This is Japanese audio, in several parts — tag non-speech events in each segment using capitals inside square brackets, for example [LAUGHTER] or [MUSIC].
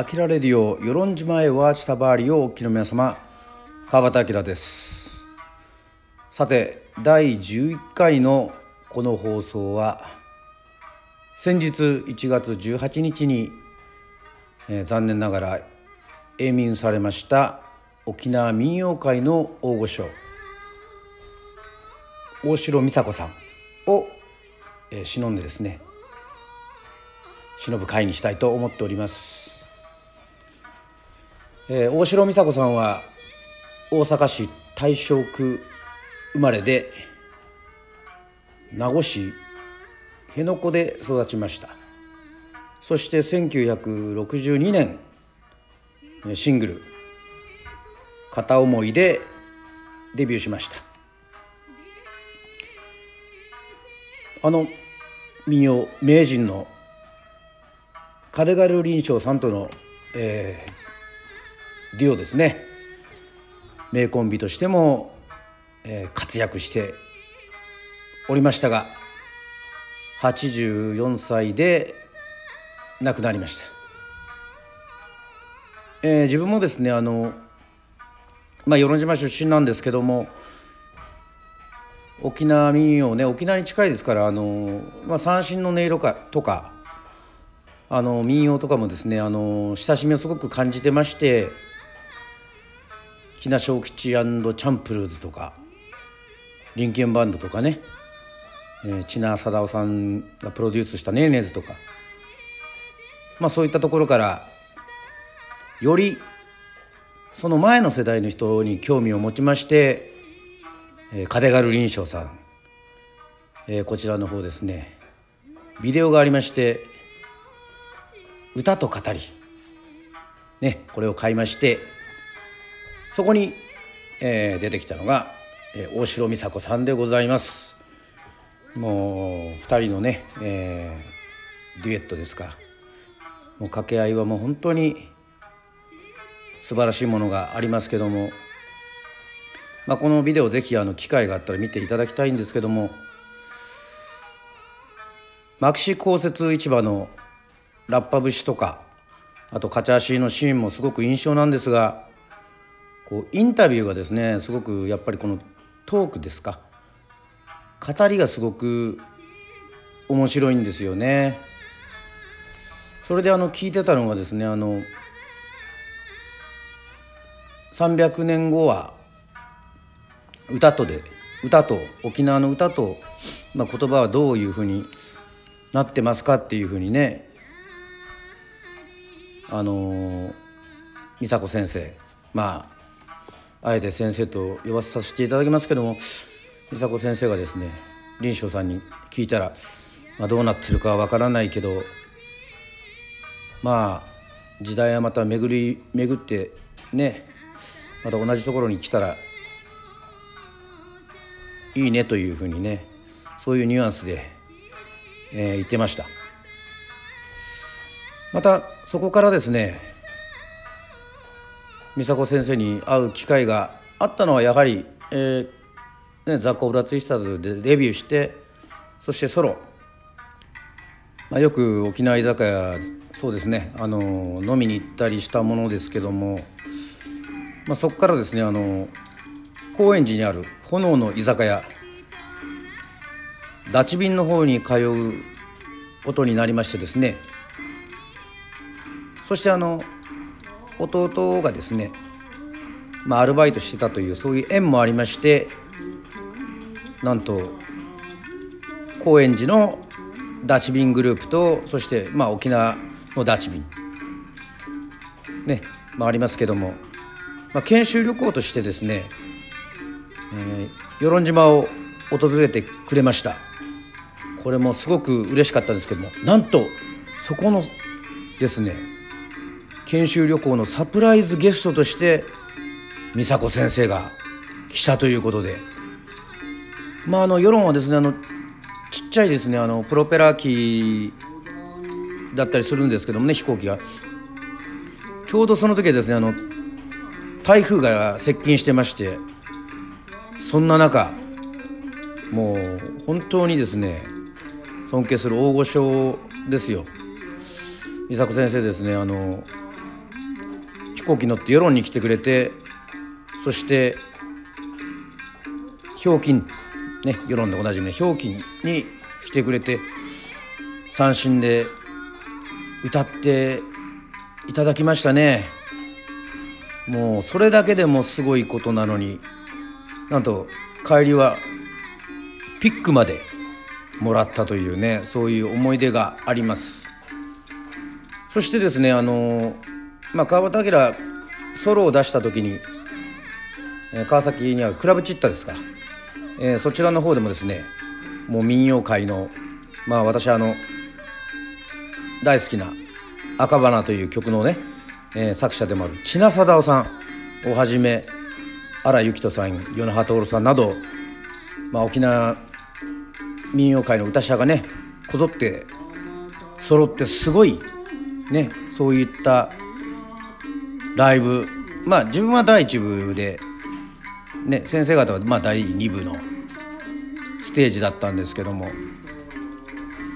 アキラレディオ与論島へワーチタバーリをお聞きの皆様川端明です。さて第11回のこの放送は先日1月18日に、えー、残念ながら永眠されました沖縄民謡界の大御所大城美佐子さんを、えー、忍んでですね忍ぶ会にしたいと思っております、えー、大城美佐子さんは大阪市大正区生まれで名護市辺野古で育ちました。そして1962年シングル「片思い」でデビューしました。あの民謡名人のカデガル林章さんとの、えー、デュオですね。名コンビとしても、えー、活躍しておりましたが84歳で亡くなりました、えー、自分もですねあのまあ与論島出身なんですけども沖縄民謡ね沖縄に近いですからあの、まあ、三振の音色かとかあの民謡とかもですねあの親しみをすごく感じてまして木梨小吉チャンプルーズとかリンケンバンドとかね、えー、千奈貞夫さんがプロデュースしたネーネーズとか。まあそういったところからよりその前の世代の人に興味を持ちまして、えー、カデガル林章さん、えー、こちらの方ですね。ビデオがありまして歌と語り、ね、これを買いましてそこに、えー、出てきたのが、えー、大城美佐子さんでございます。もう2人のね、えー、デュエットですか。もう掛け合いはもう本当に素晴らしいものがありますけども、まあ、このビデオぜひあの機会があったら見ていただきたいんですけども。牧師公設市場のラッパ節とかあとカチャーシーのシーンもすごく印象なんですがこうインタビューがですねすごくやっぱりこのトークですか語りがすごく面白いんですよね。それであの聞いてたのがですねあの300年後は歌とで歌と沖縄の歌と、まあ、言葉はどういうふうになってますかっていうふうにねあの美佐子先生まああえて先生と呼ばさせていただきますけども美佐子先生がですね臨床さんに聞いたら、まあ、どうなってるかは分からないけどまあ時代はまた巡り巡ってねまた同じところに来たらいいねというふうにねそういうニュアンスで、えー、言ってました。またそこからですね美佐子先生に会う機会があったのはやはり、えーね、ザ・コブラツイスターズでデビューしてそしてソロ、まあ、よく沖縄居酒屋そうですねあの飲みに行ったりしたものですけども、まあ、そこからですねあの高円寺にある炎の居酒屋ダチビンの方に通うことになりましてですね。そしてあの弟がですね、まあ、アルバイトしてたというそういう縁もありましてなんと高円寺のダチビングループとそしてまあ沖縄のダチビン。ね、まあ、ありますけども、まあ、研修旅行としてですね、えー、与論島を訪れてくれました。これもすごく嬉しかったんですけどもなんとそこのですね研修旅行のサプライズゲストとして美佐子先生が来たということで。まああの世論はですねあのちっちゃいですねあのプロペラ機だったりするんですけどもね飛行機が。ちょうどその時はですねあの台風が接近してましてそんな中もう本当にですね尊敬する大御所ですよ。美佐子先生ですねあの飛行機乗って世論に来てくれてそしてひょうきんね世論でおなじみのひょうきんに来てくれて三振で歌っていただきましたね。もうそれだけでもすごいことなのになんと帰りはピックまでもらったというねそういう思い出があります。そしてですねあのまあ川端明ソロを出した時に、えー、川崎にはクラブチッタですか、えー、そちらの方でもですねもう民謡界のまあ私あの大好きな「赤花」という曲のね、えー、作者でもある千奈貞夫さんをはじめ荒井幸人さん与那覇徹さんなど、まあ、沖縄民謡界の歌者がねこぞって揃ってすごいねそういったライブ。まあ自分は第1部で、ね、先生方はまあ第2部のステージだったんですけども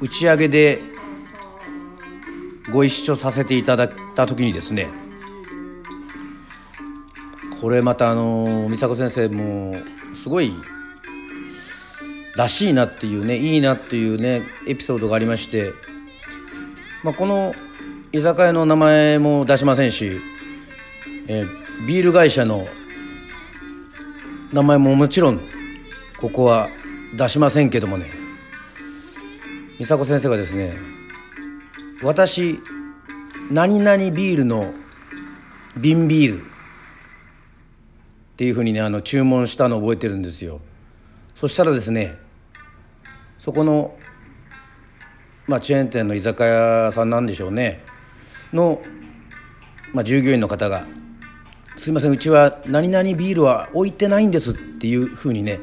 打ち上げでご一緒させていただいた時にですねこれまたあの美佐子先生もすごいらしいなっていうねいいなっていうねエピソードがありまして、まあ、この居酒屋の名前も出しませんし、えー、ビール会社の名前ももちろんここは出しませんけどもね。美佐子先生がですね私何々ビールの瓶ビールっていうふうにねあの注文したのを覚えてるんですよ。そしたらですねそこの、まあ、チェーン店の居酒屋さんなんでしょうね。の、まあ、従業員の方が「すいませんうちは何々ビールは置いてないんです」っていうふうにね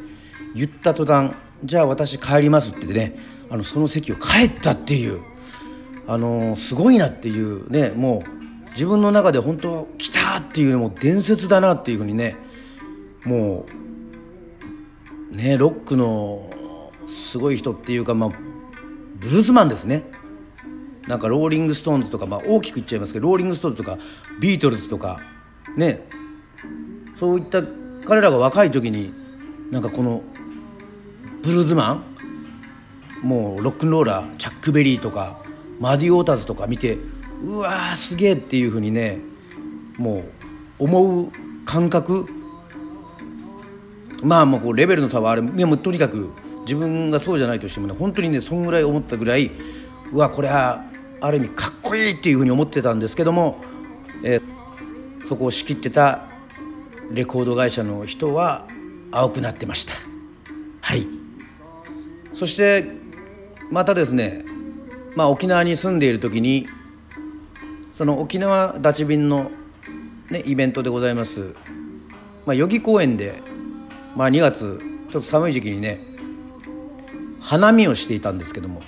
言った途端「じゃあ私帰ります」ってねあのその席を帰ったっていうあのすごいなっていうねもう自分の中で本当来たっていうもう伝説だなっていうふうにねもうねロックのすごい人っていうかまあブルースマンですね。なんかローリング・ストーンズとか、まあ、大きく言っちゃいますけどローリング・ストーンズとかビートルズとかねそういった彼らが若い時になんかこのブルーズマンもうロックンローラーチャック・ベリーとかマディ・ウォーターズとか見てうわーすげえっていうふうにねもう思う感覚。まあもうこうレベルの差はあれでもとにかく自分がそうじゃないとしてもね本当にねそんぐらい思ったぐらいうわこれはある意味かっこいいっていうふうに思ってたんですけども、えー、そこを仕切ってたレコード会社の人は青くなってました。はい。そしてまたですねまあ沖縄に住んでいる時にその沖縄ダチ便の、ね、イベントでございます、まあ、代々木公園で、まあ、2月ちょっと寒い時期にね花見をしていたんですけども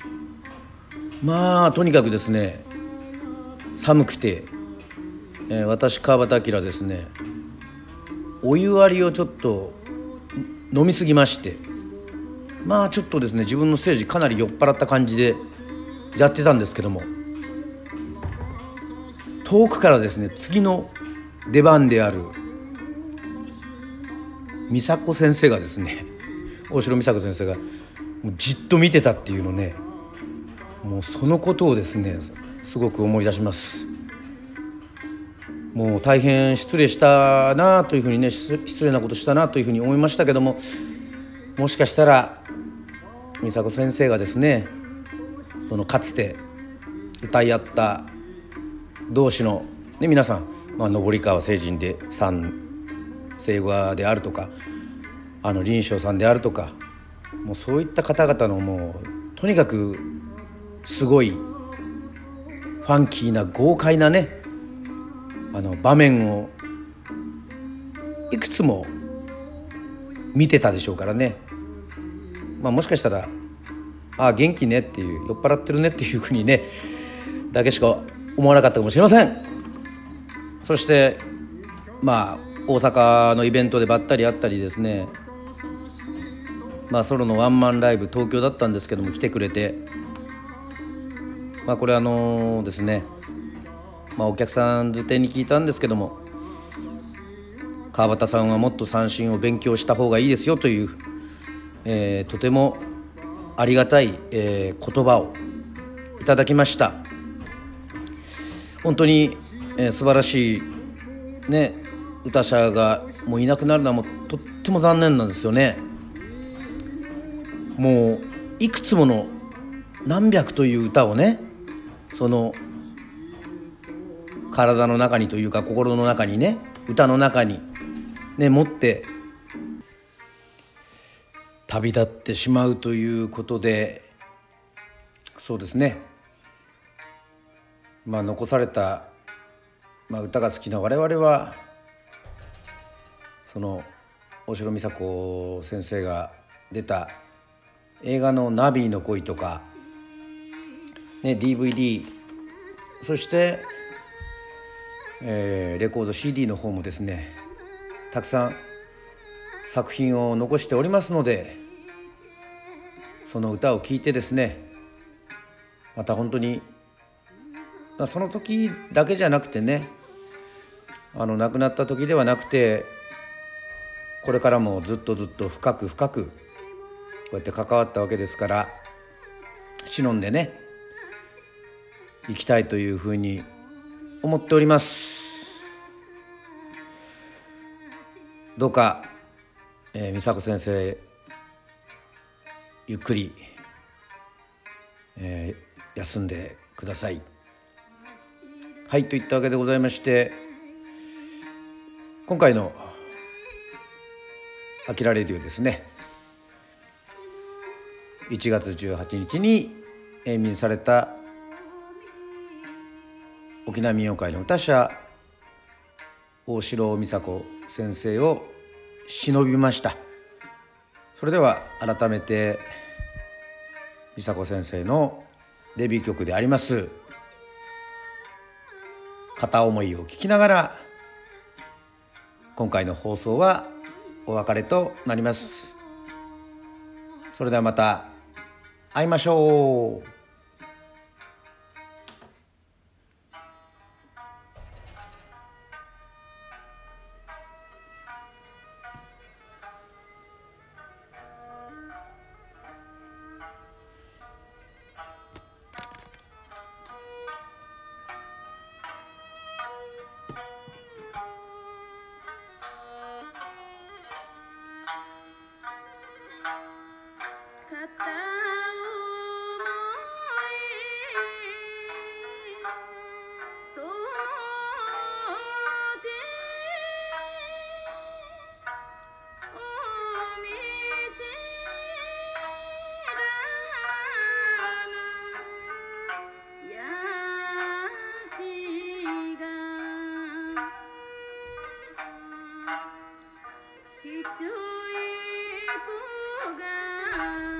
まあとにかくですね寒くて、えー、私川端明ですね。お湯割りをちょっと飲みすぎまして。まあちょっとですね自分のステージかなり酔っ払った感じでやってたんですけども。遠くからですね次の出番である美佐子先生がですね [LAUGHS] 大城美佐子先生がじっと見てたっていうのねもうそのことをですねすごく思い出します。もう大変失礼したなというふうにね失礼なことしたなというふうに思いましたけどももしかしたら美佐子先生がですねそのかつて歌い合った同士の、ね、皆さん、まあ、登川聖人でさん聖和であるとかあの林昌さんであるとかもうそういった方々のもうとにかくすごいファンキーな豪快なねあの場面をいくつも見てたでしょうからね、まあ、もしかしたら「ああ元気ね」っていう酔っ払ってるねっていうふうにねだけしか思わなかったかもしれません。そしてまあ大阪のイベントでばったり会ったりですね。まあ、ソロのワンマンライブ東京だったんですけども来てくれて。まあこれあのですねまあ、お客さんづてに聞いたんですけども川端さんはもっと三振を勉強した方がいいですよという、えー、とてもありがたい、えー、言葉をいただきました。本当に、えー、素晴らしいね歌者がもういなくなるのはもうとっても残念なんですよね。もういくつもの何百という歌をねその体の中にというか心の中にね歌の中にね持って旅立ってしまうということでそうですね。まあ残された、まあ、歌が好きな我々はその大城美佐子先生が出た映画の「ナビーの恋」とか、ね、DVD そして、えー、レコード CD の方もですねたくさん作品を残しておりますのでその歌を聴いてですねまた本当にまあその時だけじゃなくてねあの亡くなった時ではなくてこれからもずっとずっと深く深くこうやって関わったわけですから忍んでね行きたいというふうに思っております。どうか、えー、美佐子先生ゆっくり、えー、休んでください。はいといったわけでございまして今回の「あきらレディオ」ですね1月18日に永眠された沖縄民謡会の歌者大城美佐子先生を忍びました。それでは改めて美佐子先生のデビュー曲であります「片思い」を聴きながら今回の放送はお別れとなりますそれではまた会いましょう Bye.